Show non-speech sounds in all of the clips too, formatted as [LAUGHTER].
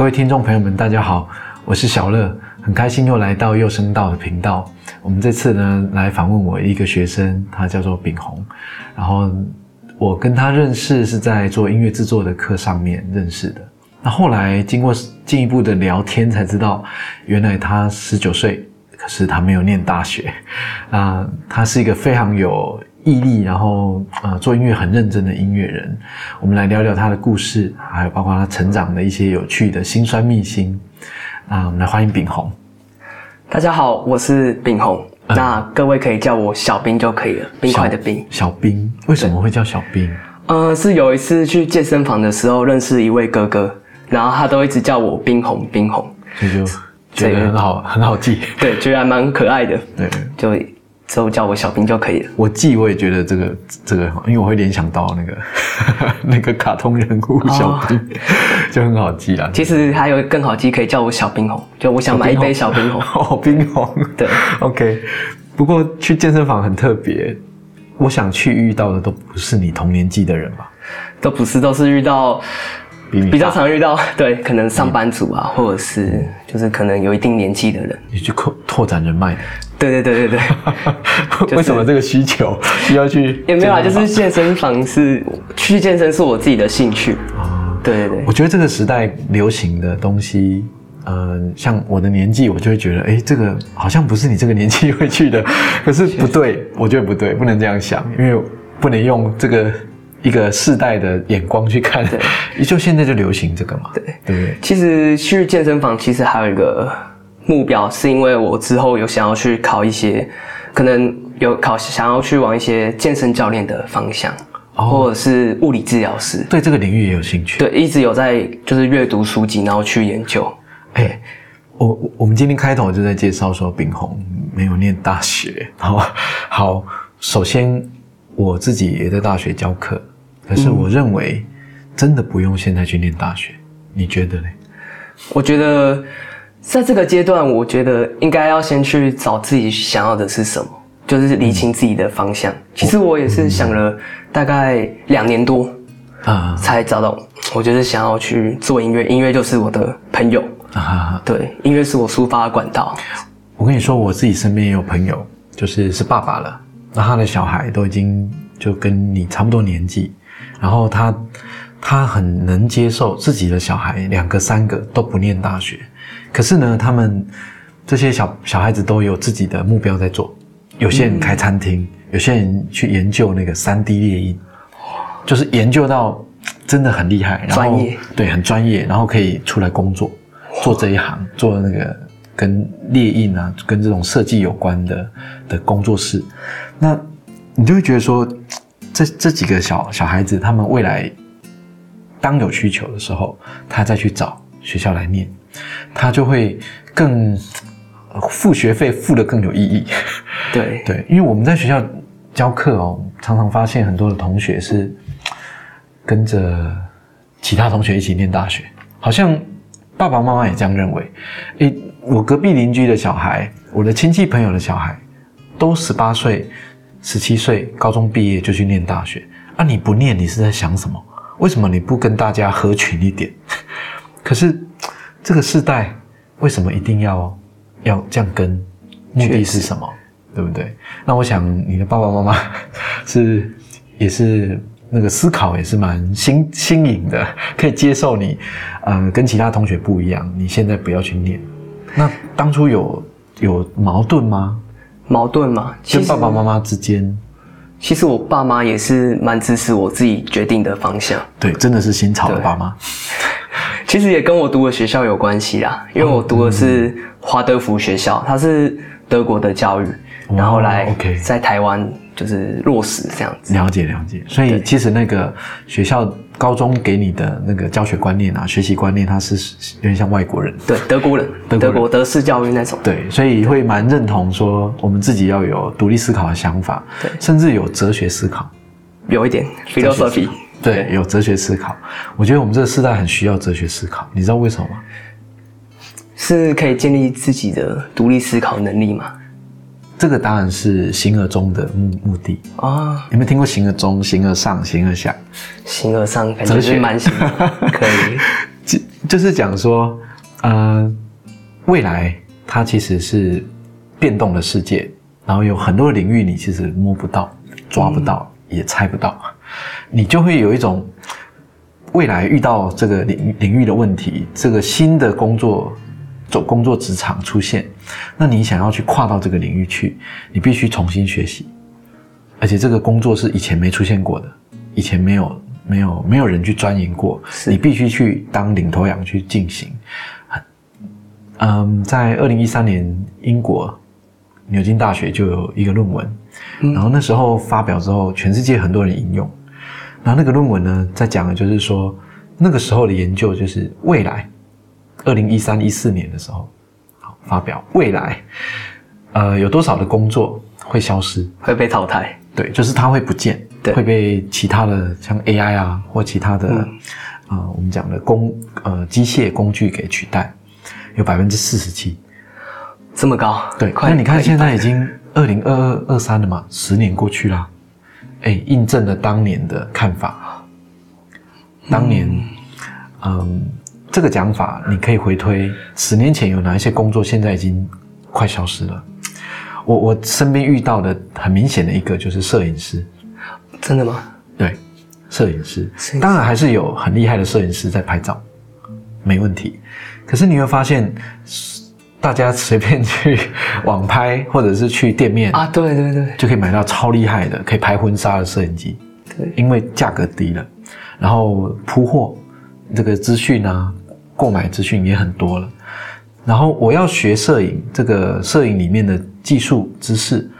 各位听众朋友们，大家好，我是小乐，很开心又来到幼声道的频道。我们这次呢来访问我一个学生，他叫做炳宏，然后我跟他认识是在做音乐制作的课上面认识的。那后来经过进一步的聊天，才知道原来他十九岁，可是他没有念大学。啊，他是一个非常有毅力，然后呃做音乐很认真的音乐人。我们来聊聊他的故事，还有包括他成长的一些有趣的辛酸秘辛。啊，我们来欢迎炳宏。大家好，我是炳宏。那各位可以叫我小兵就可以了，冰块的冰。小兵为什么会叫小兵？呃，是有一次去健身房的时候认识一位哥哥，然后他都一直叫我冰红冰红，所以就觉得很好很好记。对，觉得还蛮可爱的。对，就之后叫我小兵就可以了。我记我也觉得这个这个，因为我会联想到那个 [LAUGHS] 那个卡通人物小兵，就很好记啦。其实还有更好记，可以叫我小冰红。就我想买一杯小冰红。[LAUGHS] 哦，冰红。对，OK。不过去健身房很特别，我想去遇到的都不是你同年纪的人吧？都不是，都是遇到比较常遇到，对，可能上班族啊，或者是就是可能有一定年纪的人。你去扩拓展人脉。对对对对对，[LAUGHS] 为什么这个需求需要去？[LAUGHS] 也没有啊，就是健身房是去健身是我自己的兴趣啊。对对对，我觉得这个时代流行的东西，嗯，像我的年纪，我就会觉得，哎，这个好像不是你这个年纪会去的。可是不对，我觉得不对，不能这样想，因为不能用这个一个世代的眼光去看。对，[LAUGHS] 就现在就流行这个嘛。对对对。其实去健身房，其实还有一个。目标是因为我之后有想要去考一些，可能有考想要去往一些健身教练的方向，或者是物理治疗师，对这个领域也有兴趣。对，一直有在就是阅读书籍，然后去研究。哎，我我们今天开头就在介绍说，炳宏没有念大学。好，好，首先我自己也在大学教课，可是我认为真的不用现在去念大学，你觉得呢？我觉得。在这个阶段，我觉得应该要先去找自己想要的是什么，就是理清自己的方向。其实我也是想了大概两年多啊，才找到。我就是想要去做音乐，音乐就是我的朋友啊。对，音乐是我抒发的管道。我跟你说，我自己身边也有朋友，就是是爸爸了，那他的小孩都已经就跟你差不多年纪，然后他他很能接受自己的小孩两个三个都不念大学。可是呢，他们这些小小孩子都有自己的目标在做。有些人开餐厅，有些人去研究那个三 D 列印，就是研究到真的很厉害，专业对，很专业，然后可以出来工作，做这一行，做那个跟列印啊，跟这种设计有关的的工作室。那你就会觉得说，这这几个小小孩子，他们未来当有需求的时候，他再去找学校来念。他就会更付学费付的更有意义，对 [LAUGHS] 对，因为我们在学校教课哦，常常发现很多的同学是跟着其他同学一起念大学，好像爸爸妈妈也这样认为。诶，我隔壁邻居的小孩，我的亲戚朋友的小孩，都十八岁、十七岁，高中毕业就去念大学。啊，你不念，你是在想什么？为什么你不跟大家合群一点？[LAUGHS] 可是。这个世代为什么一定要要这样跟？目的是什么？对不对？那我想你的爸爸妈妈 [LAUGHS] 是也是那个思考也是蛮新新颖的，可以接受你，呃，跟其他同学不一样。你现在不要去念。那当初有有矛盾吗？矛盾吗？跟爸爸妈妈之间？其实我爸妈也是蛮支持我自己决定的方向。对，真的是新潮的爸妈。[LAUGHS] 其实也跟我读的学校有关系啦，因为我读的是华德福学校，它是德国的教育，然后来在台湾就是落实这样子。了解了解，所以其实那个学校高中给你的那个教学观念啊、学习观念，它是有点像外国人，对德国人，德国德式教育那种。对，所以会蛮认同说我们自己要有独立思考的想法，对，甚至有哲学思考，有一点 philosophy。对，有哲学思考。我觉得我们这个时代很需要哲学思考，你知道为什么吗？是可以建立自己的独立思考能力吗？这个当然是形而中的目目的啊。有没有听过形而中、形而上、形而下？形而上感觉是蛮行，可以。[LAUGHS] 就就是讲说，呃，未来它其实是变动的世界，然后有很多的领域你其实摸不到、抓不到、也猜不到，你就会有一种未来遇到这个领领域的问题，这个新的工作走工作职场出现，那你想要去跨到这个领域去，你必须重新学习，而且这个工作是以前没出现过的，以前没有。没有没有人去钻研过，你必须去当领头羊去进行。嗯，在二零一三年，英国牛津大学就有一个论文，然后那时候发表之后，全世界很多人引用。然后那个论文呢，在讲的就是说，那个时候的研究就是未来，二零一三一四年的时候，好发表未来，呃，有多少的工作会消失，会被淘汰？对，就是它会不见。会被其他的像 AI 啊或其他的啊我们讲的工呃机械工具给取代，有百分之四十七，这么高？对，那你看现在已经二零二二二三了嘛，十年过去了，哎，印证了当年的看法。当年，嗯，这个讲法你可以回推十年前有哪一些工作现在已经快消失了？我我身边遇到的很明显的一个就是摄影师。真的吗？对，摄影师，当然还是有很厉害的摄影师在拍照，没问题。可是你会发现，大家随便去网拍，或者是去店面啊，对对对，就可以买到超厉害的可以拍婚纱的摄影机。对，因为价格低了，然后铺货这个资讯啊，购买资讯也很多了。然后我要学摄影，这个摄影里面的技术知识，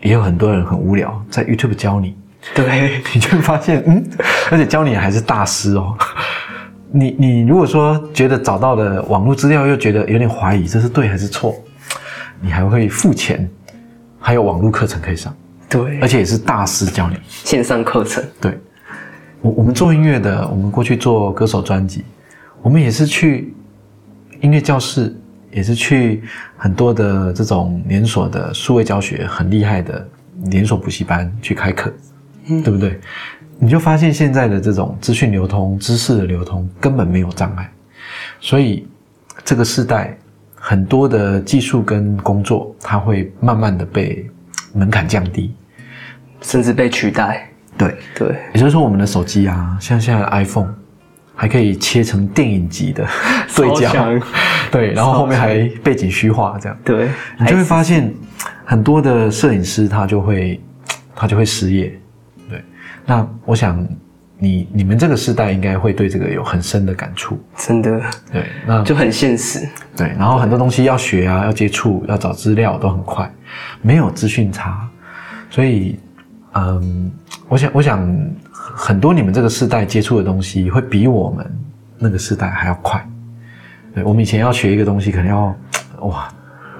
也有很多人很无聊，在 YouTube 教你。对，[LAUGHS] 你就会发现，嗯，而且教你还是大师哦。[LAUGHS] 你你如果说觉得找到了网络资料，又觉得有点怀疑这是对还是错，你还会付钱，还有网络课程可以上。对，而且也是大师教你线上课程。对，我我们做音乐的，我们过去做歌手专辑，我们也是去音乐教室，也是去很多的这种连锁的数位教学很厉害的连锁补习班去开课。对不对？你就发现现在的这种资讯流通、知识的流通根本没有障碍，所以这个时代很多的技术跟工作，它会慢慢的被门槛降低，甚至被取代。对对，也就是说，我们的手机啊，像现在的 iPhone，还可以切成电影级的 [LAUGHS] 对焦，[LAUGHS] 对，然后后面还背景虚化这样。对，你就会发现很多的摄影师他就会 [TSK] 他就会失业。对那我想，你你们这个时代应该会对这个有很深的感触，真的。对，那就很现实。对，然后很多东西要学啊，要接触，要找资料都很快，没有资讯差，所以，嗯，我想，我想很多你们这个时代接触的东西会比我们那个时代还要快。对，我们以前要学一个东西，可能要 [TSK] 哇。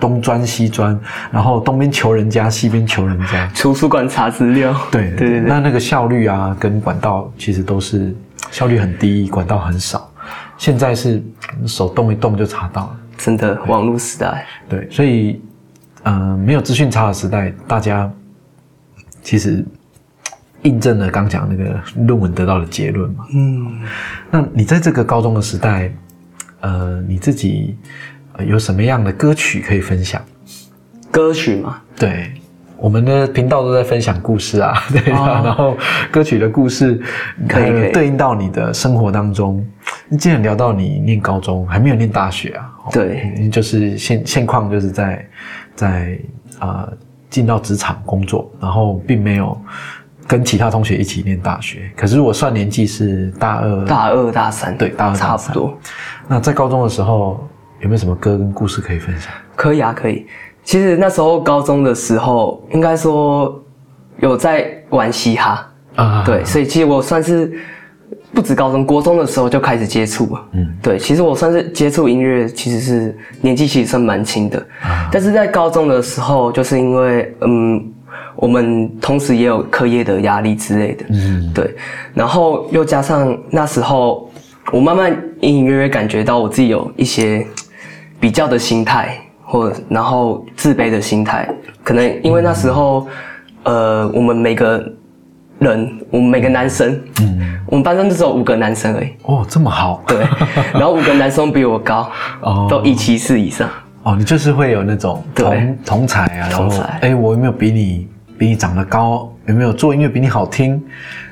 东钻西钻，然后东边求人家，西边求人家。图书馆查资料。对对对。那那个效率啊，跟管道其实都是效率很低，管道很少。现在是手动一动就查到了。真的，网络时代。对，所以，嗯，没有资讯差的时代，大家其实印证了刚讲那个论文得到的结论嘛。嗯。那你在这个高中的时代，呃，你自己。有什么样的歌曲可以分享？歌曲嘛？对，我们的频道都在分享故事啊，[LAUGHS] 对啊。然后歌曲的故事可以对应到你的生活当中。你既然聊到你念高中，还没有念大学啊？对，就是现现况就是在在啊进到职场工作，然后并没有跟其他同学一起念大学。可是我算年纪是大二、大二、大三，对，大二差不多。那在高中的时候。有没有什么歌跟故事可以分享？可以啊，可以。其实那时候高中的时候，应该说有在玩嘻哈啊，对，所以其实我算是不止高中，国中的时候就开始接触了。嗯，对，其实我算是接触音乐，其实是年纪其实算蛮轻的。但是在高中的时候，就是因为嗯，我们同时也有课业的压力之类的，嗯，对，然后又加上那时候我慢慢隐隐约约感觉到我自己有一些。比较的心态，或然后自卑的心态，可能因为那时候，呃，我们每个人，我们每个男生，嗯，我们班上就只有五个男生而已。哦，这么好。对，然后五个男生比我高，哦，都一七四以上。哦，你就是会有那种同同才啊，同才。哎，我有没有比你比你长得高？有没有做音乐比你好听？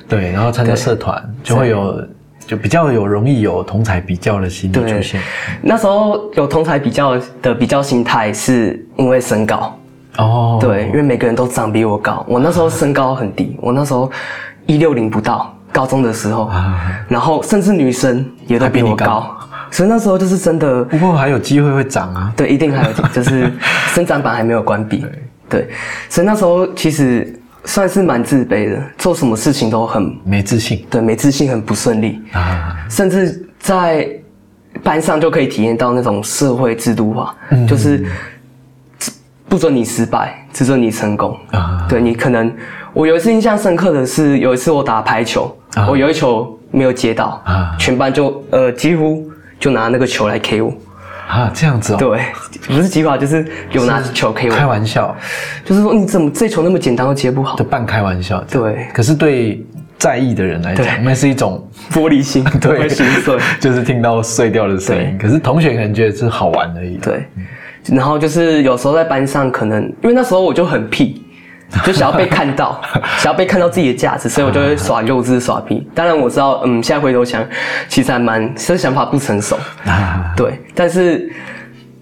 对，然后参加社团就会有，就比较有容易有同才比较的心理出现。那时候有同才比较的比较心态，是因为身高。哦，对，因为每个人都长比我高，我那时候身高很低，我那时候一六零不到，高中的时候，然后甚至女生也都比我高。所以那时候就是真的，不过还有机会会长啊。对，一定还有，就是 [LAUGHS] 生长板还没有关闭。对，所以那时候其实算是蛮自卑的，做什么事情都很没自信。对，没自信，很不顺利啊。甚至在班上就可以体验到那种社会制度化，就是不准你失败，只准你成功啊。对你可能，我有一次印象深刻的是，有一次我打排球，我有一球没有接到啊，全班就呃几乎。就拿那个球来 K 我，啊，这样子哦，对，不是击垮，就是有拿球可以，开玩笑，就是说你怎么这球那么简单都接不好，就半开玩笑，对。可是对在意的人来讲，那是一种 [LAUGHS] 玻璃心，对，心碎，[LAUGHS] 就是听到碎掉的声音。可是同学可能觉得是好玩而已，对。然后就是有时候在班上，可能因为那时候我就很屁。[LAUGHS] 就想要被看到，[LAUGHS] 想要被看到自己的价值，所以我就会 [LAUGHS] 耍幼稚、耍皮。当然我知道，嗯，现在回头想，其实还蛮，这想法不成熟。对，但是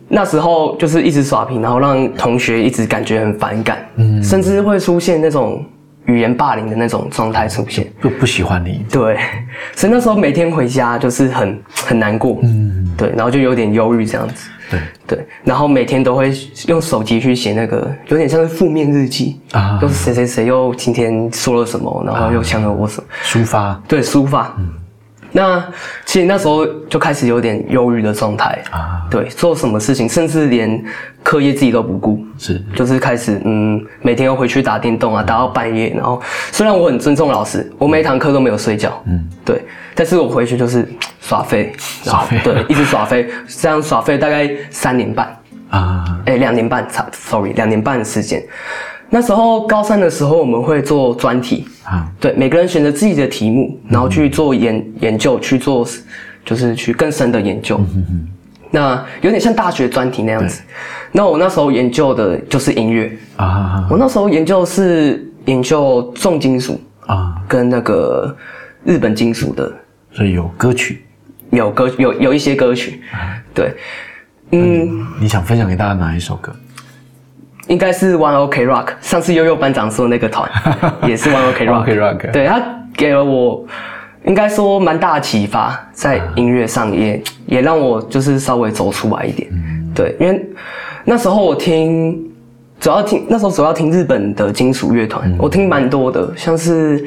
那时候就是一直耍皮，然后让同学一直感觉很反感，嗯，甚至会出现那种语言霸凌的那种状态出现，就不喜欢你。对，所以那时候每天回家就是很很难过，嗯，对，然后就有点忧郁这样子。对。对，然后每天都会用手机去写那个，有点像是负面日记啊，都是谁谁谁又今天说了什么，然后又抢了我什么，抒发，对，抒发。嗯，那其实那时候就开始有点忧郁的状态。啊，对，做什么事情，甚至连课业自己都不顾，是，就是开始嗯，每天要回去打电动啊，打到半夜，然后虽然我很尊重老师，我每一堂课都没有睡觉，嗯，对，但是我回去就是。耍废，[LAUGHS] 耍废，对，一直耍废，这样耍废大概三年半。啊，哎，两年半，差，sorry，两年半的时间。那时候高三的时候，我们会做专题。啊，对，每个人选择自己的题目，然后去做研研究，去做就是去更深的研究。那有点像大学专题那样子。那我那时候研究的就是音乐。啊，我那时候研究是研究重金属啊，跟那个日本金属的，所以有歌曲。有歌有有一些歌曲，对，嗯，你想分享给大家哪一首歌？应该是 One OK Rock，上次悠悠班长说那个团 [LAUGHS] 也是 One OK Rock，对他给了我应该说蛮大的启发，在音乐上也也让我就是稍微走出来一点，对，因为那时候我听主要听那时候主要听日本的金属乐团，我听蛮多的，像是。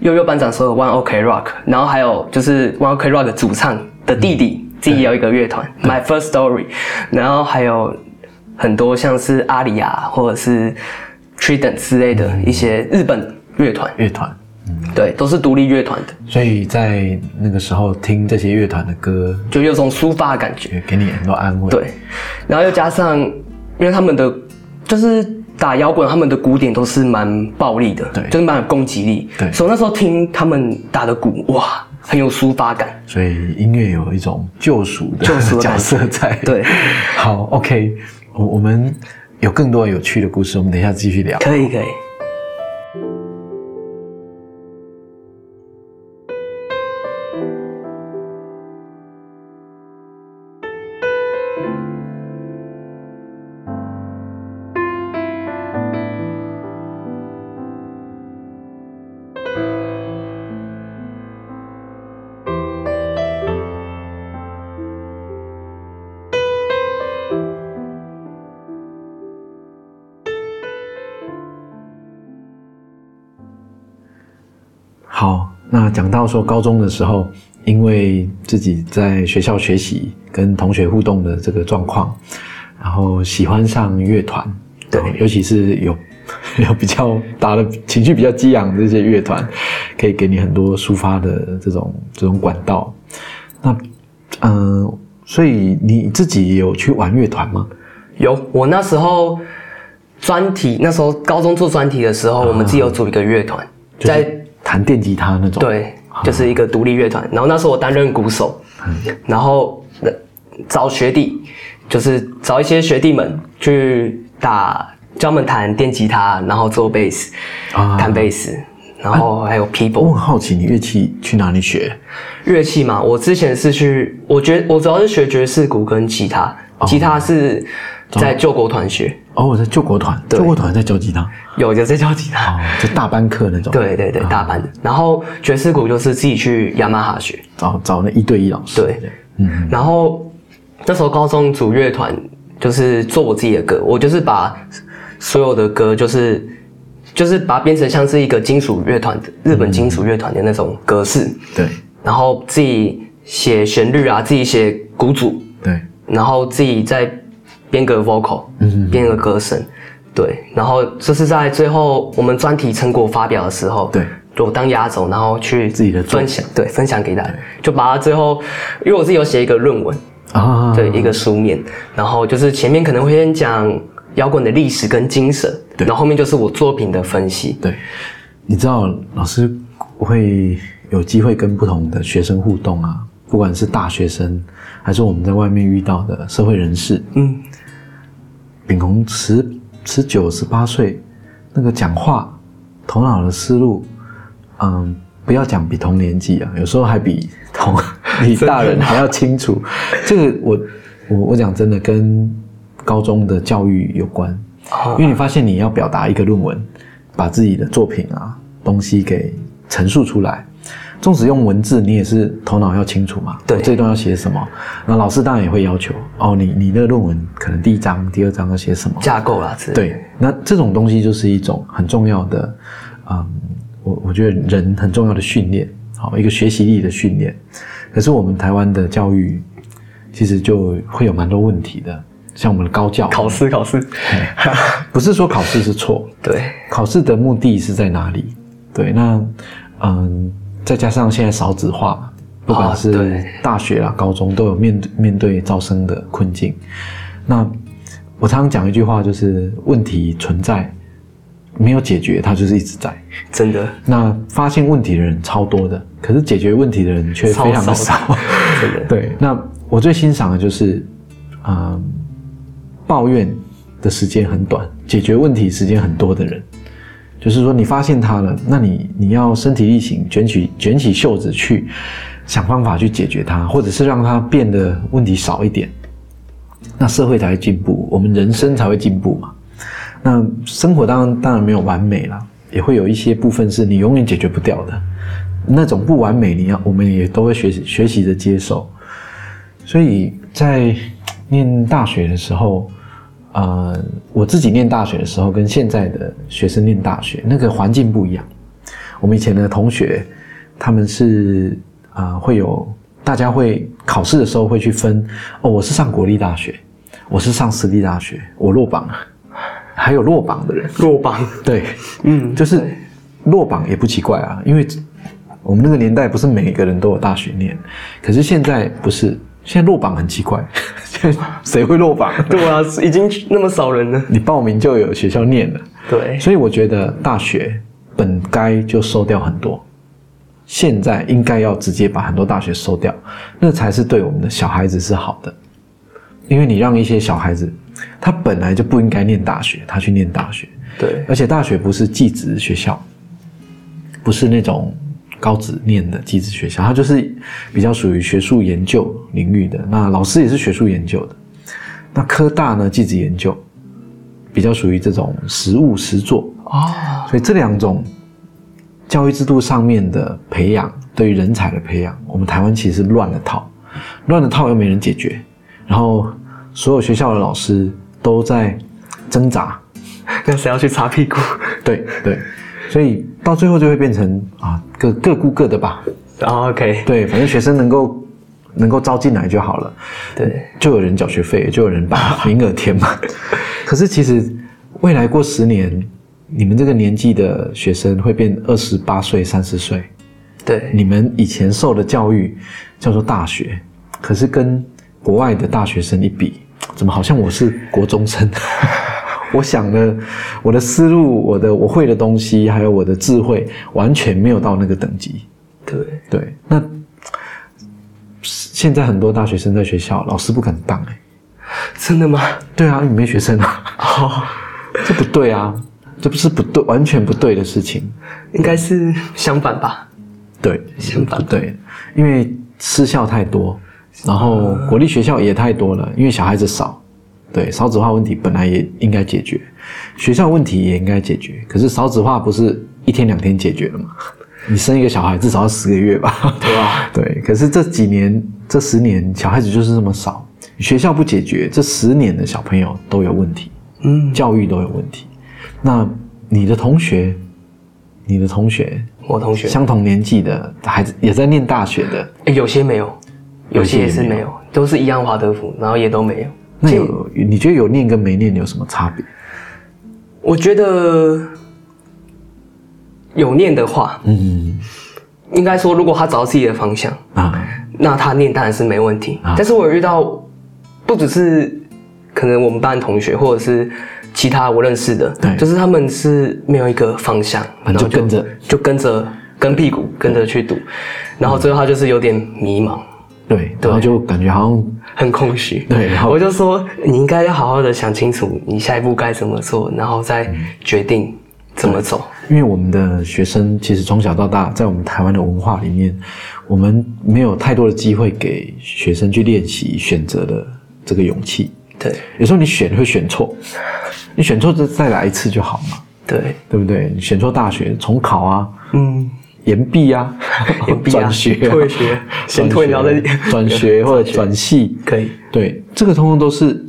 悠悠班长所有 One OK Rock，然后还有就是 One OK Rock 的主唱的弟弟自己有一个乐团 My First Story，然后还有很多像是阿里亚或者是 Trident 之类的一些日本乐团，乐团，对，都是独立乐团的。所以在那个时候听这些乐团的歌，就有种抒发的感觉，给你很多安慰。对，然后又加上因为他们的就是。打摇滚，他们的鼓点都是蛮暴力的，对，就是蛮有攻击力。对，所以那时候听他们打的鼓，哇，很有抒发感。所以音乐有一种救赎的救赎角色在。对，好，OK，我我们有更多有趣的故事，我们等一下继续聊。可以，可以。讲到说高中的时候，因为自己在学校学习跟同学互动的这个状况，然后喜欢上乐团，对，尤其是有 [LAUGHS] 有比较打的情绪比较激昂的这些乐团，可以给你很多抒发的这种这种管道。那嗯，所以你自己有去玩乐团吗？有，我那时候专题，那时候高中做专题的时候，我们自己有组一个乐团，在。弹电吉他那种。，对，就是一个独立乐团。然后那时候我担任鼓手，然后呃找学弟，就是找一些学弟们去打，教他们弹电吉他，然后做贝斯，啊弹贝斯，然后还有我 keyboard 很好奇，你乐器去哪里学？乐器嘛。我之前是去，我觉我主要是学爵士鼓跟吉他，吉他是在救国团学，哦，我在救国团，救国团在教吉他，有有在教吉他。哦，就大班课那种。[LAUGHS] 对对对，大班。的。然后爵士鼓就是自己去雅马哈学，找找那一对一老师。对，嗯。然后那时候高中组乐团，就是做我自己的歌，我就是把所有的歌，就是就是把它编成像是一个金属乐团的日本金属乐团的那种格式，对。然后自己写旋律啊，自己写鼓组，对。然后自己再编个 vocal，嗯，编个歌声，对，然后这是在最后我们专题成果发表的时候，对，就当压轴，然后去自己的作分享，对，分享给大家，就把它最后，因为我自己有写一个论文，啊，对，一个书面，然后就是前面可能会先讲摇滚的历史跟精神，对。然后后面就是我作品的分析，对，你知道老师会有机会跟不同的学生互动啊，不管是大学生，还是我们在外面遇到的社会人士。嗯，秉宏十十九十八岁，那个讲话头脑的思路，嗯，不要讲比同年纪啊，有时候还比同 [LAUGHS] 比大人还要清楚。[LAUGHS] 这个我我我讲真的跟高中的教育有关，因为你发现你要表达一个论文，把自己的作品啊东西给陈述出来。纵使用文字，你也是头脑要清楚嘛。对这段要写什么？那老师当然也会要求哦，你你那个论文可能第一章、第二章要写什么？架构啦，之类的，对，那这种东西就是一种很重要的，嗯，我我觉得人很重要的训练，好一个学习力的训练。可是我们台湾的教育其实就会有蛮多问题的，像我们的高教，考试考试，不是说考试是错，[LAUGHS] 对，考试的目的是在哪里？对，那嗯，再加上现在少子化嘛，不管啊是大学啦、高中都有面对面对招生的困境。那我常常讲一句话，就是问题存在，没有解决，它就是一直在。真的那发现问题的人超多的，可是解决问题的人却非常的超少。[LAUGHS] 真的，对，那我最欣赏的就是，嗯，抱怨的时间很短，解决问题时间很多的人。就是说，你发现他了，那你你要身体力行，卷起卷起袖子去想方法去解决它，或者是让它变得问题少一点，那社会才会进步，我们人生才会进步嘛。那生活当然当然没有完美了，也会有一些部分是你永远解决不掉的，那种不完美，你要我们也都会学习学习着接受。所以在念大学的时候，呃，我自己念大学的时候，跟现在的学生念大学那个环境不一样。我们以前的同学，他们是啊、呃会有大家会考试的时候会去分哦，我是上国立大学，我是上私立大学，我落榜了，还有落榜的人，落榜，[LAUGHS] 对，嗯，就是落榜也不奇怪啊，因为我们那个年代不是每个人都有大学念，可是现在不是，现在落榜很奇怪，[LAUGHS] 现在谁会落榜？对啊，已经那么少人了，你报名就有学校念了，对，所以我觉得大学本该就收掉很多，现在应该要直接把很多大学收掉，那才是对我们的小孩子是好的，因为你让一些小孩子，他本来就不应该念大学，他去念大学，对，而且大学不是寄职学校，不是那种高职念的寄职学校，它就是比较属于学术研究领域的。那老师也是学术研究的。那科大呢，技职研究比较属于这种实务实作。哦，所以这两种教育制度上面的培养，对于人才的培养，我们台湾其实是乱了套，乱了套又没人解决，然后所有学校的老师都在挣扎，那谁要去擦屁股？对对，所以到最后就会变成啊，各各顾各的吧。哦，OK，对，反正学生能够能够招进来就好了，对，就有人缴学费，就有人把名额填满。[LAUGHS] 可是其实未来过十年，你们这个年纪的学生会变二十八岁、三十岁，对，你们以前受的教育叫做大学，可是跟国外的大学生一比，怎么好像我是国中生？[LAUGHS] 我想的，我的思路，我的我会的东西，还有我的智慧，完全没有到那个等级。对，对，那现在很多大学生在学校，老师不敢当哎、真的吗？对啊，你没学生啊，哦，这不对啊，这不是不对，完全不对的事情。应该是相反吧？对，相反不对，因为私校太多，然后国立学校也太多了，因为小孩子少，对，少子化问题本来也应该解决，学校问题也应该解决，可是少子化不是一天两天解决的吗？[LAUGHS] 你生一个小孩至少要十个月吧？对吧？[LAUGHS] 对，可是这几年、这十年，小孩子就是这么少，学校不解决，这十年的小朋友都有问题，嗯，教育都有问题。那你的同学，你的同学，我同学，相同年纪的孩子也在念大学的，诶有些没有，有些也是没没有，都是一样华德福，然后也都没有。那有你觉得有念跟没念有什么差别？我觉得有念的话，嗯。应该说如果他找到自己的方向，啊，那他念当然是没问题。啊。但是我有遇到，不只是可能我们班同学，或者是其他我认识的，对。就是他们是没有一个方向，然后就跟着。就跟着跟屁股跟着去读，然后最后他就是有点迷茫，对，然后就感觉好像很空虚。[LAUGHS] 对然后我就说你应该要好好的想清楚你下一步该怎么做，然后再决定怎么走。因为我们的学生其实从小到大，在我们台湾的文化里面，我们没有太多的机会给学生去练习选择的这个勇气。对有时候你选会选错，你选错就再来一次就好嘛，对，对不对？你选错大学重考啊，嗯，延毕啊，[LAUGHS] 延毕啊转学、啊、退学先退然后再 [LAUGHS] 转学 [LAUGHS] 或者转系，可以。对，这个通通都是。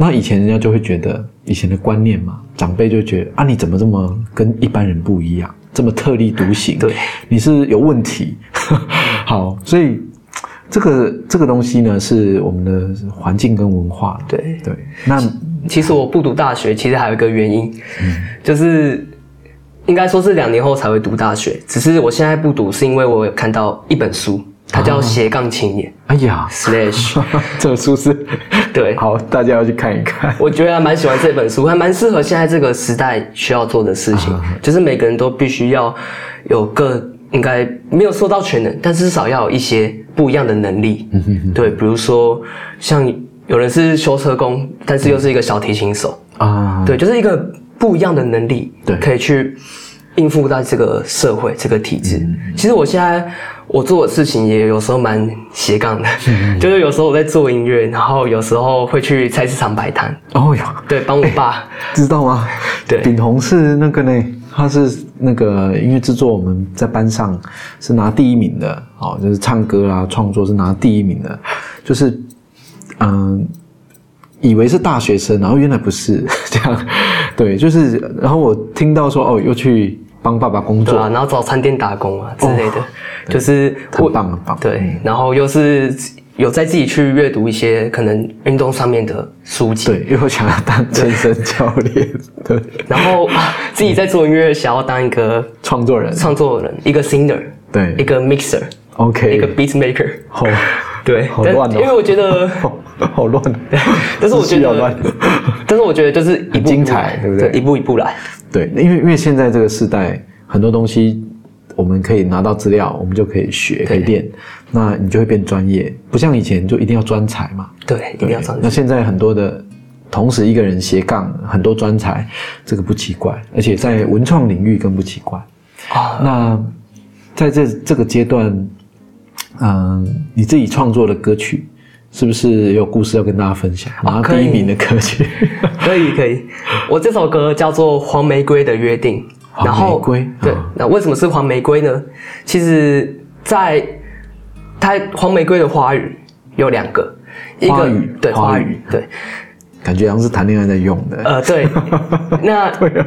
那以前人家就会觉得以前的观念嘛，长辈就觉得啊，你怎么这么跟一般人不一样，这么特立独行？对，你是有问题。好，所以这个这个东西呢，是我们的环境跟文化。对对，那其实我不读大学，其实还有一个原因，嗯就是应该说是两年后才会读大学。只是我现在不读，是因为我有看到一本书，它叫《斜杠青年哎呀》slash。[LAUGHS] 这本书是 [LAUGHS] 对，好，大家要去看一看。我觉得还蛮喜欢这本书，还蛮适合现在这个时代需要做的事情，啊就是每个人都必须要有个应该没有说到全能，但至少要有一些不一样的能力。嗯哼哼。对，比如说像有人是修车工，但是又是一个小提琴手，啊，对，就是一个不一样的能力，对。可以去应付到这个社会这个体制。嗯其实我现在我做的事情也有时候蛮斜杠的，嗯。就是有时候我在做音乐，然后有时候会去菜市场摆摊，哦哟，对，帮我爸。[LAUGHS] 知道吗？对。炳宏是那个呢，他是那个音乐制作，我们在班上是拿第一名的，哦，就是唱歌啊、创作是拿第一名的，就是嗯、以为是大学生，然后原来不是 [LAUGHS] 这样，对，就是，然后我听到说哦，又去帮爸爸工作，对啊，然后早餐店打工啊之类的，就是很我棒很棒，对，然后又是有在自己去阅读一些可能运动上面的书籍，对，因为我想要当健身教练，对，然后、啊自己在做音乐，想要当一个创作人，创作人，一个 singer，对。一个 mixer，，OK，一个 beat maker，好，对，好乱哦。因为我觉得 [LAUGHS] [LAUGHS] 好好乱，但是我觉得但是我觉得就是一步精彩来对不对？一步一步来，对，因为因为现在这个时代，很多东西我们可以拿到资料，我们就可以学，可以练，那你就会变专业，不像以前就一定要专才嘛。对，一定要专才。那现在很多的，同时一个人斜杠很多专才，这个不奇怪，而且在文创领域更不奇怪。啊，那在这这个阶段，嗯、你自己创作的歌曲，是不是有故事要跟大家分享？拿可以第一名的歌曲，[LAUGHS] 可以可以，我这首歌叫做《黄玫瑰的约定》，黄然后玫瑰对啊，那为什么是黄玫瑰呢？其实，在它黄玫瑰的花语有两个，一个语对花语。花语对，感觉好像是谈恋爱在用的。呃对，那 [LAUGHS] 对啊，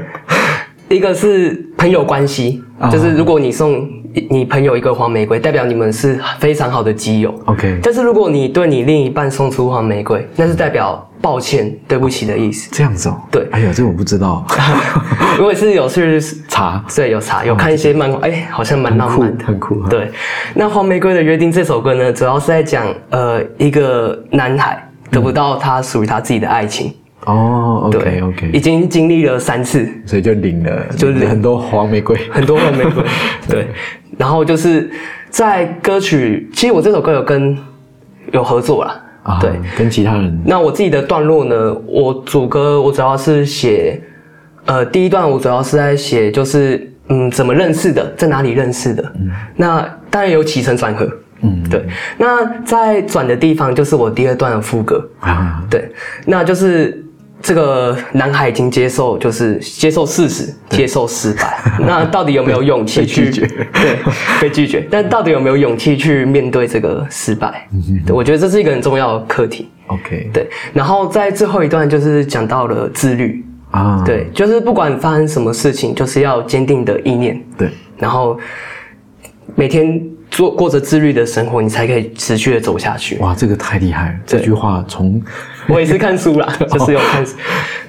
一个是朋友关系，啊。就是如果你送你朋友一个黄玫瑰，代表你们是非常好的基友。OK，但是如果你对你另一半送出黄玫瑰，那是代表抱歉、对不起的意思。这样子哦。对。哎呀，这我不知道。[LAUGHS] 如果是有去查。对，有查，有看一些漫画，哎、好像蛮浪漫的，很酷对，那《黄玫瑰的约定》这首歌呢，主要是在讲呃一个男孩得不到他属于他自己的爱情，哦对 OK，已经经历了三次，所以就领了，就是很多黄玫瑰。很多黄玫瑰，[LAUGHS] 对，然后就是在歌曲，其实我这首歌有跟有合作啦，啊，对，跟其他人。那我自己的段落呢，我主歌我主要是写，呃，第一段我主要是在写就是嗯怎么认识的，在哪里认识的，嗯。那当然有起承转合，嗯。对，那在转的地方就是我第二段的副歌，啊，对，那就是这个男孩已经接受，就是接受事实，接受失败。[LAUGHS] 那到底有没有勇气去拒绝 [LAUGHS] 对，被拒绝。但到底有没有勇气去面对这个失败？嗯对，我觉得这是一个很重要的课题。OK，对，然后在最后一段就是讲到了自律。啊，对，就是不管发生什么事情，就是要坚定的意念，对，然后每天做过着自律的生活，你才可以持续的走下去。哇，这个太厉害了！这句话从我也是看书啦，[LAUGHS] 就是有看书。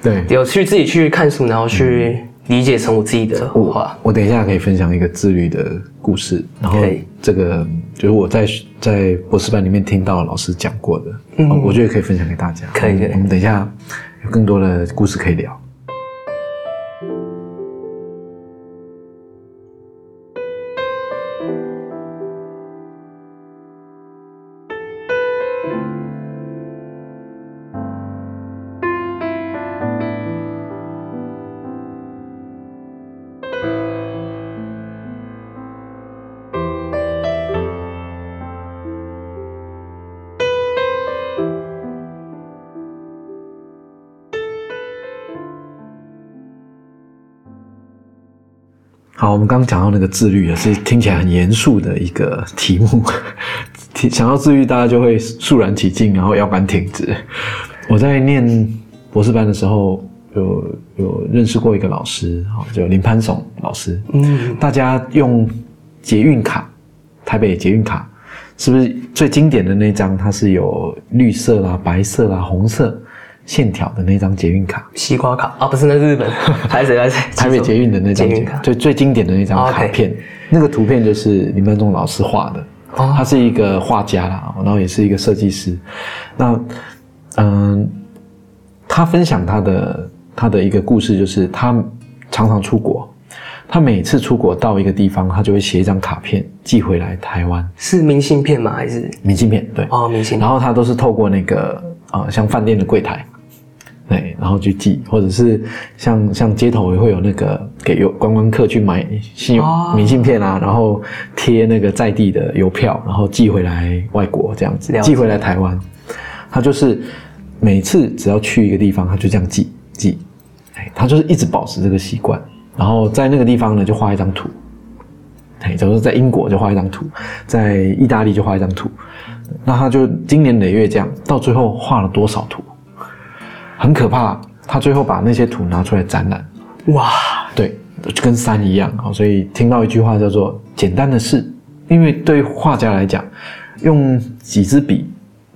对有去自己去看书，然后去理解成我自己的我话。我等一下可以分享一个自律的故事，然后这个就是我在在博士班里面听到老师讲过的，我觉得可以分享给大家。可以可以我们等一下有更多的故事可以聊。我们刚刚讲到那个自律，也是听起来很严肃的一个题目。[LAUGHS] 提想到自律，大家就会肃然起敬，然后腰杆挺直。我在念博士班的时候，有有认识过一个老师，哈，就林潘松老师。嗯，大家用捷运卡，台北捷运卡，是不是最经典的那张？它是有绿色啦、白色啦、红色线条的那张捷运卡。西瓜卡啊，不是那是日本，[LAUGHS] 还是还是台北捷运的那张捷运卡最最经典的那张哦卡片，那个图片就是林曼忠老师画的。哦他是一个画家啦，然后也是一个设计师。那嗯，他分享他的他的一个故事，就是他常常出国，他每次出国到一个地方，他就会写一张卡片寄回来台湾是明信片吗？还是明信片，对。哦明信片？然后他都是透过那个呃，像饭店的柜台，对，然后去寄，或者是像像街头也会有那个给游观光客去买信用、哦明信片啊，然后贴那个在地的邮票，然后寄回来外国这样子寄回来台湾。他就是每次只要去一个地方，他就这样寄寄，哎，他就是一直保持这个习惯。然后在那个地方呢，就画一张图，哎，假如说在英国就画一张图，在意大利就画一张图，那他就经年累月这样，到最后画了多少图？很可怕。他最后把那些图拿出来展览，哇，对，就跟山一样啊。所以听到一句话叫做“简单的事”，因为对画家来讲，用几支笔，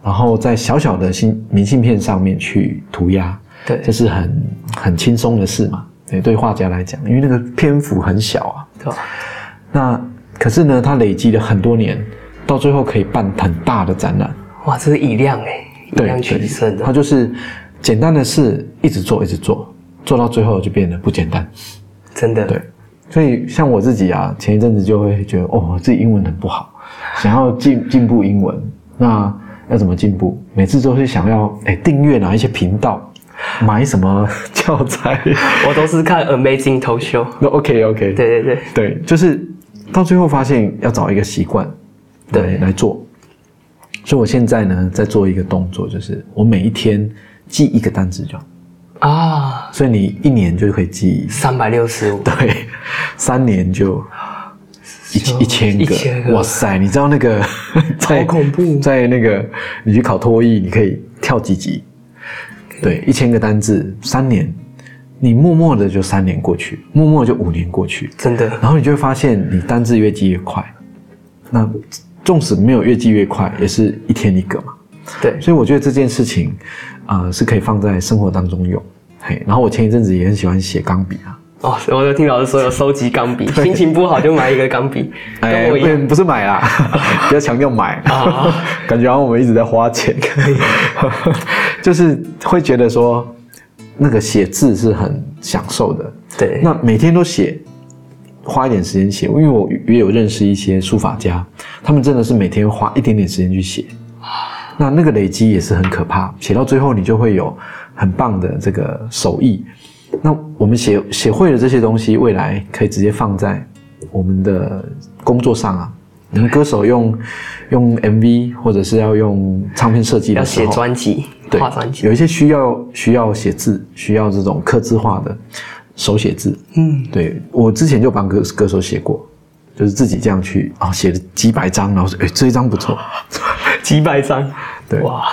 然后在小小的信明信片上面去涂鸦，对这是很很轻松的事嘛。对，对画家来讲，因为那个篇幅很小啊。对？那可是呢，他累积了很多年，到最后可以办很大的展览。哇，这是以量哎，以对，量取胜的，他就是简单的事一直做，一直做，做到最后就变得不简单。真的对，所以像我自己啊，前一阵子就会觉得，哦，自己英文很不好，[LAUGHS] 想要进进步英文，那要怎么进步？每次都是想要哎订阅哪一些频道，买什么 [LAUGHS] 教材，[LAUGHS] 我都是看 Amazing Talk Show。那 OK OK，对对对，对，就是到最后发现要找一个习惯，对来做。所以我现在呢，在做一个动作，就是我每一天记一个单词就好。啊，所以你一年就可以记，三百六十五，对，三年就一一千个，一千个哇塞！你知道那个 [LAUGHS] 在好恐怖在那个你去考托译，你可以跳几级？对，一千个单字，三年，你默默的就三年过去，默默地就五年过去，真的然后你就会发现你单字越记越快。那纵使没有越记越快，也是一天一个嘛。对，所以我觉得这件事情，呃，是可以放在生活当中用。嘿，然后我前一阵子也很喜欢写钢笔啊，哦，我有听老师说有收集钢笔，[LAUGHS] 心情不好就买一个钢笔，[LAUGHS] 跟我。不不是买啦，[LAUGHS] 比较强调买啊感觉好像我们一直在花钱，可以，就是会觉得说，那个写字是很享受的。对，那每天都写，花一点时间写，因为我也有认识一些书法家，他们真的是每天花一点点时间去写。那那个累积也是很可怕，写到最后你就会有很棒的这个手艺。那我们写写会了这些东西，未来可以直接放在我们的工作上啊。你们歌手用用 MV 或者是要用唱片设计要的时候，写专辑，对画专辑有，一些需要需要写字，需要这种刻字化的手写字。嗯，对我之前就帮歌歌手写过，就是自己这样去啊、写了几百张，然后说哎这一张不错，几百张，对。哇，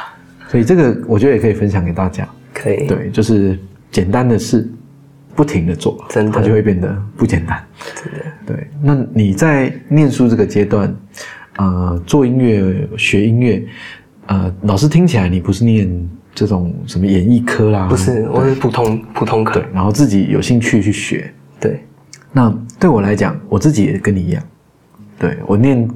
所以这个我觉得也可以分享给大家。可以，对，就是简单的事，不停的做，真的。它就会变得不简单。真的，对，那你在念书这个阶段，呃，做音乐、学音乐，呃，老师听起来你不是念这种什么演艺科啦，不是，我是普通普通科。对，，然后自己有兴趣去学。对，那对我来讲，我自己也跟你一样，对我念，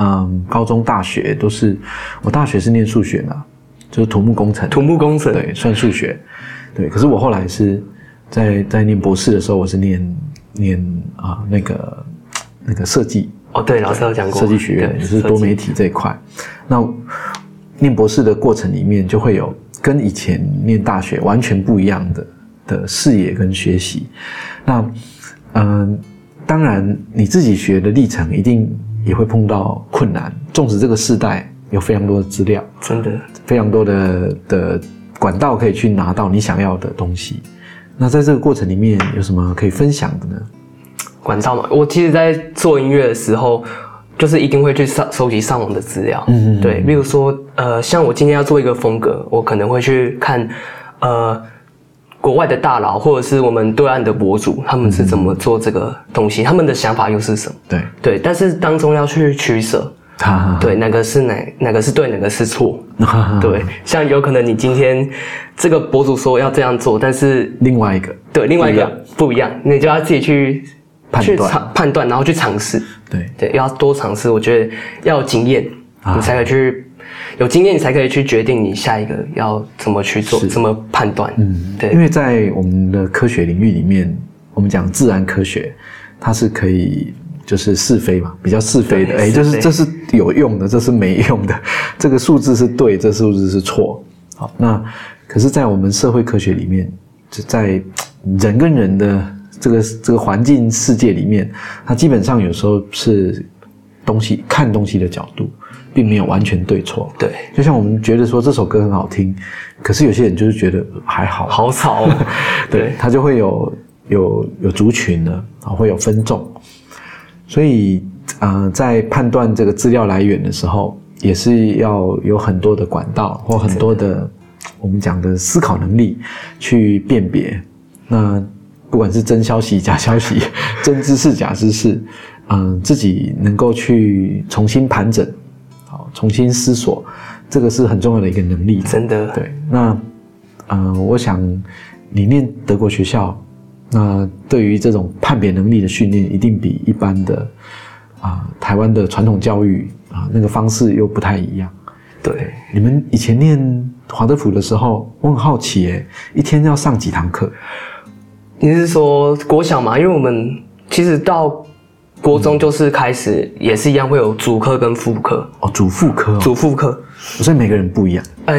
嗯，高中、大学都是，我大学是念数学嘛，就是土木工程，土木工程，对，算数学，对。可是我后来是在在念博士的时候，我是念念啊、那个那个设计哦，对，老师有讲过，设计学院，也是多媒体这一块。那念博士的过程里面，就会有跟以前念大学完全不一样的的视野跟学习。那嗯、当然你自己学的历程一定也会碰到困难，纵使这个时代有非常多的资料，真的，非常多的的管道可以去拿到你想要的东西。那在这个过程里面有什么可以分享的呢？管道嘛，我其实，在做音乐的时候，就是一定会去上收集上网的资料。嗯嗯嗯对，例如说，呃，像我今天要做一个风格，我可能会去看，呃，国外的大佬或者是我们对岸的博主，他们是怎么做这个东西，他们的想法又是什么？对，对，但是当中要去取舍，哈哈，对，哪个是哪哪个是对，哪个是错？哈哈，对，像有可能你今天这个博主说要这样做，但是另外一个，对另外一个不一样你就要自己去去判断尝判断，然后去尝试。对，对，要多尝试。我觉得要有经验，啊你才可以去有经验，你才可以去决定你下一个要怎么去做，怎么判断。嗯，对因为在我们的科学领域里面，我们讲自然科学，它是可以就是是非嘛，比较是非的，哎，就是这是有用的，这是没用的，[LAUGHS] 这个数字是对，这数字是错。好，那可是，在我们社会科学里面，就在人跟人的这个这个环境世界里面，它基本上有时候是东西看东西的角度，并没有完全对错。对，就像我们觉得说这首歌很好听，可是有些人就是觉得还好，好吵哦。[LAUGHS] 对，他就会有有有族群的啊，会有分众，所以呃，在判断这个资料来源的时候，也是要有很多的管道或很多的我们讲的思考能力去辨别。那不管是真消息、假消息、[LAUGHS] 真知识、假知识，嗯、自己能够去重新盘整，好，重新思索，这个是很重要的一个能力。真的，对，那呃，我想你念德国学校，那对于这种判别能力的训练，一定比一般的啊、台湾的传统教育啊、那个方式又不太一样。对，你们以前念华德福的时候，我很好奇耶，一天要上几堂课？你是说国小嘛？因为我们其实到国中就是开始，也是一样会有主课跟副课，哦，主副科哦，主副课。所以每个人不一样。呃，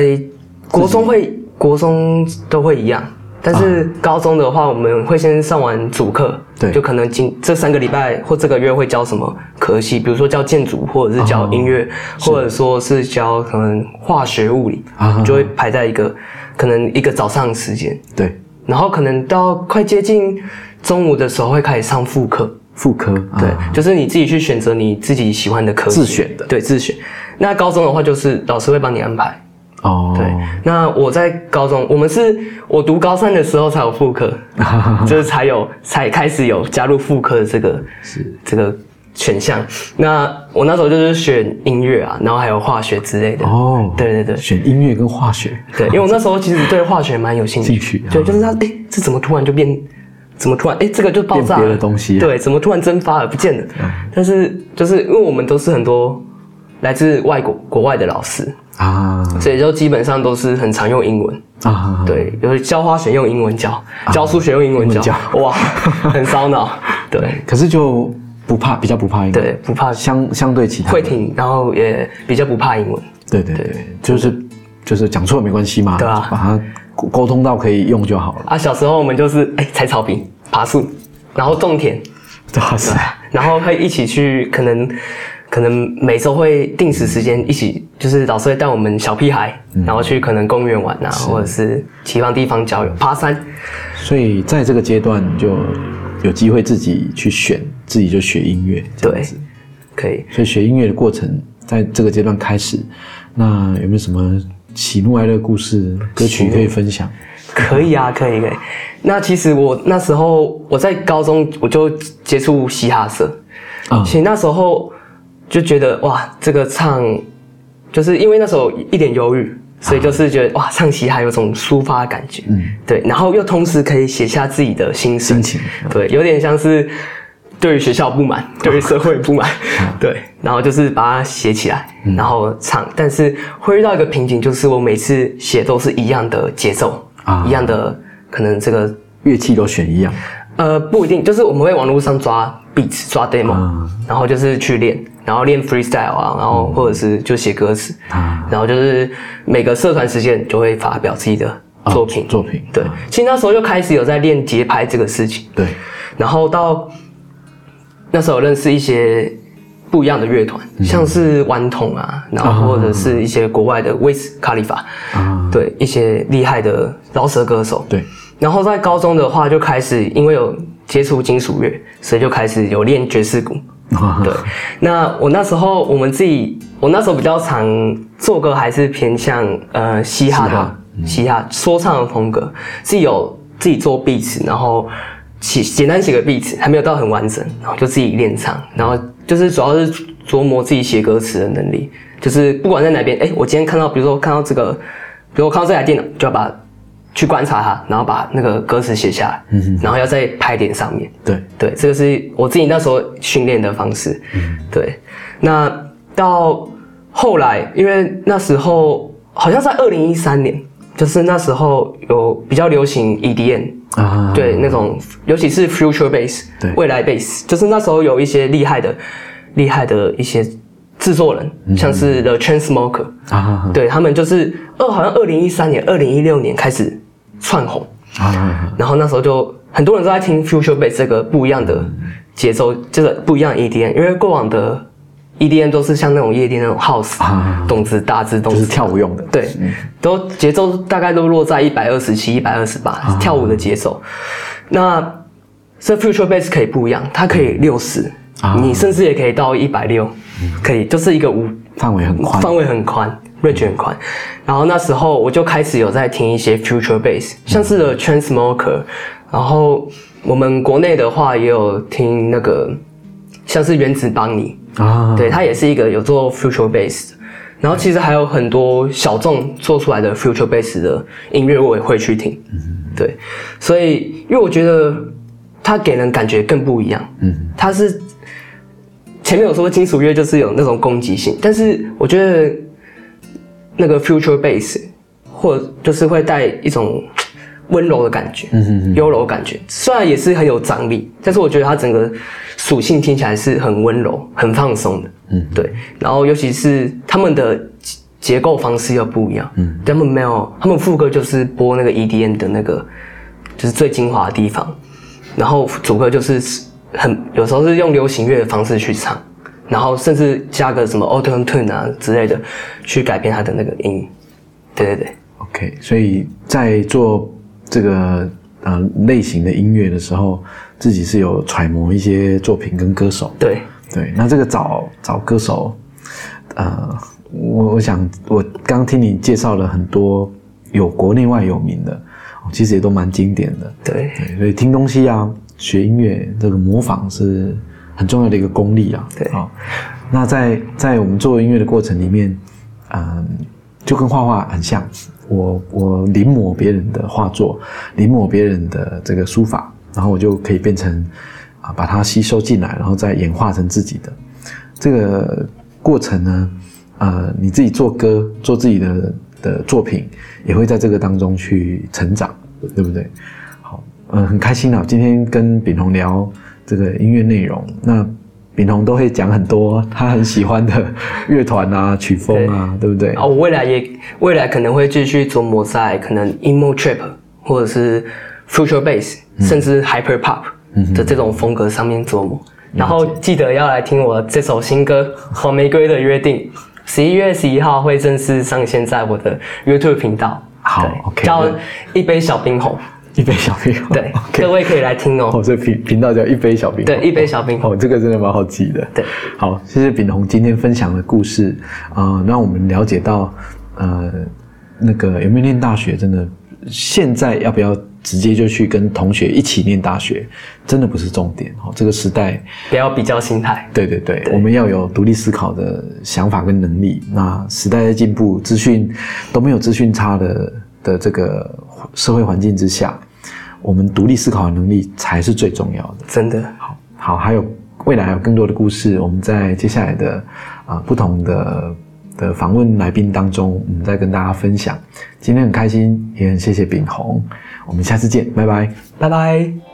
国中会，国中都会一样，但是高中的话，我们会先上完主课，对。就可能今这三个礼拜或这个月会教什么科系，比如说教建筑，或者是教音乐，或者说是教可能化学、物理，啊就会排在一个可能一个早上的时间，对，然后可能到快接近中午的时候会开始上副课，副科，对，啊就是你自己去选择你自己喜欢的科系自选的对，自选。那高中的话，就是老师会帮你安排。哦，对，那我在高中，我们是我读高三的时候才有副科，[LAUGHS] 就是才有才开始有加入副科的这个是这个选项。那我那时候就是选音乐啊，然后还有化学之类的。哦，对对对选音乐跟化学，对，因为我那时候其实对化学蛮有兴趣，兴趣对，啊就是它，哎，这怎么突然就变？怎么突然哎，这个就爆炸了？变别的东西啊。对，怎么突然蒸发了，不见了？但是就是因为我们都是很多来自外国国外的老师，啊，所以就基本上都是很常用英文。啊，对，就是教花选用英文教，教书选用英文教，[LAUGHS] 哇，很烧脑。对。可是就不怕，比较不怕英文，对，不怕。相相对其他会听，然后也比较不怕英文。对对对，就是就是讲错了没关系嘛，对啊。把它沟沟通到可以用就好了。啊，小时候我们就是哎采草坪、爬树，然后种田，对啊，是然后会一起去，可能可能每周会定时时间一起，就是老师会带我们小屁孩，然后去可能公园玩啊，或者是其他地方郊游、爬山。所以在这个阶段就有机会自己去选，自己就学音乐这样对子。，可以。所以学音乐的过程在这个阶段开始，那有没有什么喜怒哀乐故事歌曲可以分享？可以啊，可以可以。那其实我那时候我在高中我就接触嘻哈社，啊。其实那时候就觉得哇，这个唱就是因为那时候一点忧郁，所以就是觉得哇，唱嘻哈有种抒发的感觉，嗯，对，然后又同时可以写下自己的心声。心情对，有点像是对于学校不满，[LAUGHS] 对于社会不满，对，然后就是把它写起来，然后唱，但是会遇到一个瓶颈，就是我每次写都是一样的节奏，啊。一样的可能这个乐器都选一样。呃，不一定，就是我们会网络上抓 beats、抓 demo，、啊。然后就是去练，然后练 freestyle 啊，然后或者是就写歌词，啊。然后就是每个社团时间就会发表自己的作品。作品。对。啊，其实那时候就开始有在练节拍这个事情，对。然后到那时候认识一些不一样的乐团，像是顽童啊，然后或者是一些国外的 Wiz Khalifa，、啊。对一些厉害的饶舌歌手，对。然后在高中的话，就开始因为有接触金属乐，所以就开始有练爵士鼓。啊。对，那我那时候我们自己，我那时候比较常做歌还是偏向呃嘻哈的嘻哈说唱的风格，自己有自己做 beats，然后写简单写个 beats，还没有到很完整，然后就自己练唱，然后就是主要是琢磨自己写歌词的能力，就是不管在哪边，哎，我今天看到，比如说看到这个，比如我看到这台电脑，就要把去观察它，然后把那个歌词写下来，嗯然后要在拍点上面。对对，这个是我自己那时候训练的方式。对，那到后来，因为那时候好像在二零一三年，就是那时候有比较流行 EDM，啊。对那种，尤其是 future bass，对。未来 bass，就是那时候有一些厉害的、厉害的一些制作人，像是 The Chainsmoker，啊对他们就是二好像二零一三年、二零一六年开始窜红，啊然后那时候就很多人都在听 future bass 这个不一样的节奏，这个不一样的 EDM，因为过往的 EDM 都是像那种夜店那种 house，、啊动词大字动词。就是跳舞用的。对，都节奏大概都落在一百二十七、一百二十八，跳舞的节奏。那这 future bass 可以不一样，它可以六十、啊。你甚至也可以到一百六，可以就是一个五范围很宽。范围很宽，range 很宽。然后那时候我就开始有在听一些 future bass，像是 The Chainsmoker，然后我们国内的话也有听那个像是原子邦尼，啊对它也是一个有做 future bass 的。然后其实还有很多小众做出来的 future bass 的音乐，我也会去听。对，所以因为我觉得它给人感觉更不一样。嗯，它是前面有说金属乐就是有那种攻击性，但是我觉得那个 future bass 或就是会带一种温柔的感觉，嗯优柔感觉，虽然也是很有张力，但是我觉得它整个属性听起来是很温柔、很放松的。嗯，对。然后尤其是他们的结结构方式又不一样，嗯，他们没有，他们副歌就是播那个 EDM 的那个，就是最精华的地方，然后主歌就是很有时候是用流行乐的方式去唱，然后甚至加个什么 auto tune 啊之类的，去改变它的那个音。对对对，OK，所以在做这个呃类型的音乐的时候，自己是有揣摩一些作品跟歌手。对，对，那这个找找歌手，呃，我我想我刚听你介绍了很多有国内外有名的，哦其实也都蛮经典的。对，对，所以听东西啊，学音乐这个模仿是很重要的一个功力啊。对哦，那在在我们做音乐的过程里面，嗯，就跟画画很像，我我临摹别人的画作，临摹别人的这个书法，然后我就可以变成啊，把它吸收进来，然后再演化成自己的这个过程呢。呃，你自己做歌，做自己的的作品也会在这个当中去成长，对不对？好，嗯，很开心啊，今天跟炳宏聊这个音乐内容，那炳宏都会讲很多他很喜欢的乐团啊、曲风啊，对不对？啊，我未来也未来可能会继续琢磨在可能 emo trip 或者是 future bass，、甚至 hyper pop 的这种风格上面琢磨。然后记得要来听我这首新歌《红玫瑰的约定》，十一月十一号会正式上线在我的 YouTube 频道。好 OK，叫一杯小冰红。一杯小冰，对 [LAUGHS] 各位可以来听哦。哦，这频频道叫一杯小冰，对，一杯小冰红。哦，这个真的蛮好记的。对，好，谢谢炳宏今天分享的故事啊、呃让我们了解到，呃，那个有没有念大学，真的现在要不要直接就去跟同学一起念大学，真的不是重点哦。这个时代，不要比较心态。对对对，我们要有独立思考的想法跟能力。那时代在进步，资讯都没有资讯差的的这个社会环境之下，我们独立思考的能力才是最重要的。真的，好，好，还有未来还有更多的故事，我们在接下来的啊、呃不同的的访问来宾当中，我们再跟大家分享。今天很开心，也很谢谢炳宏，我们下次见，拜拜。拜拜。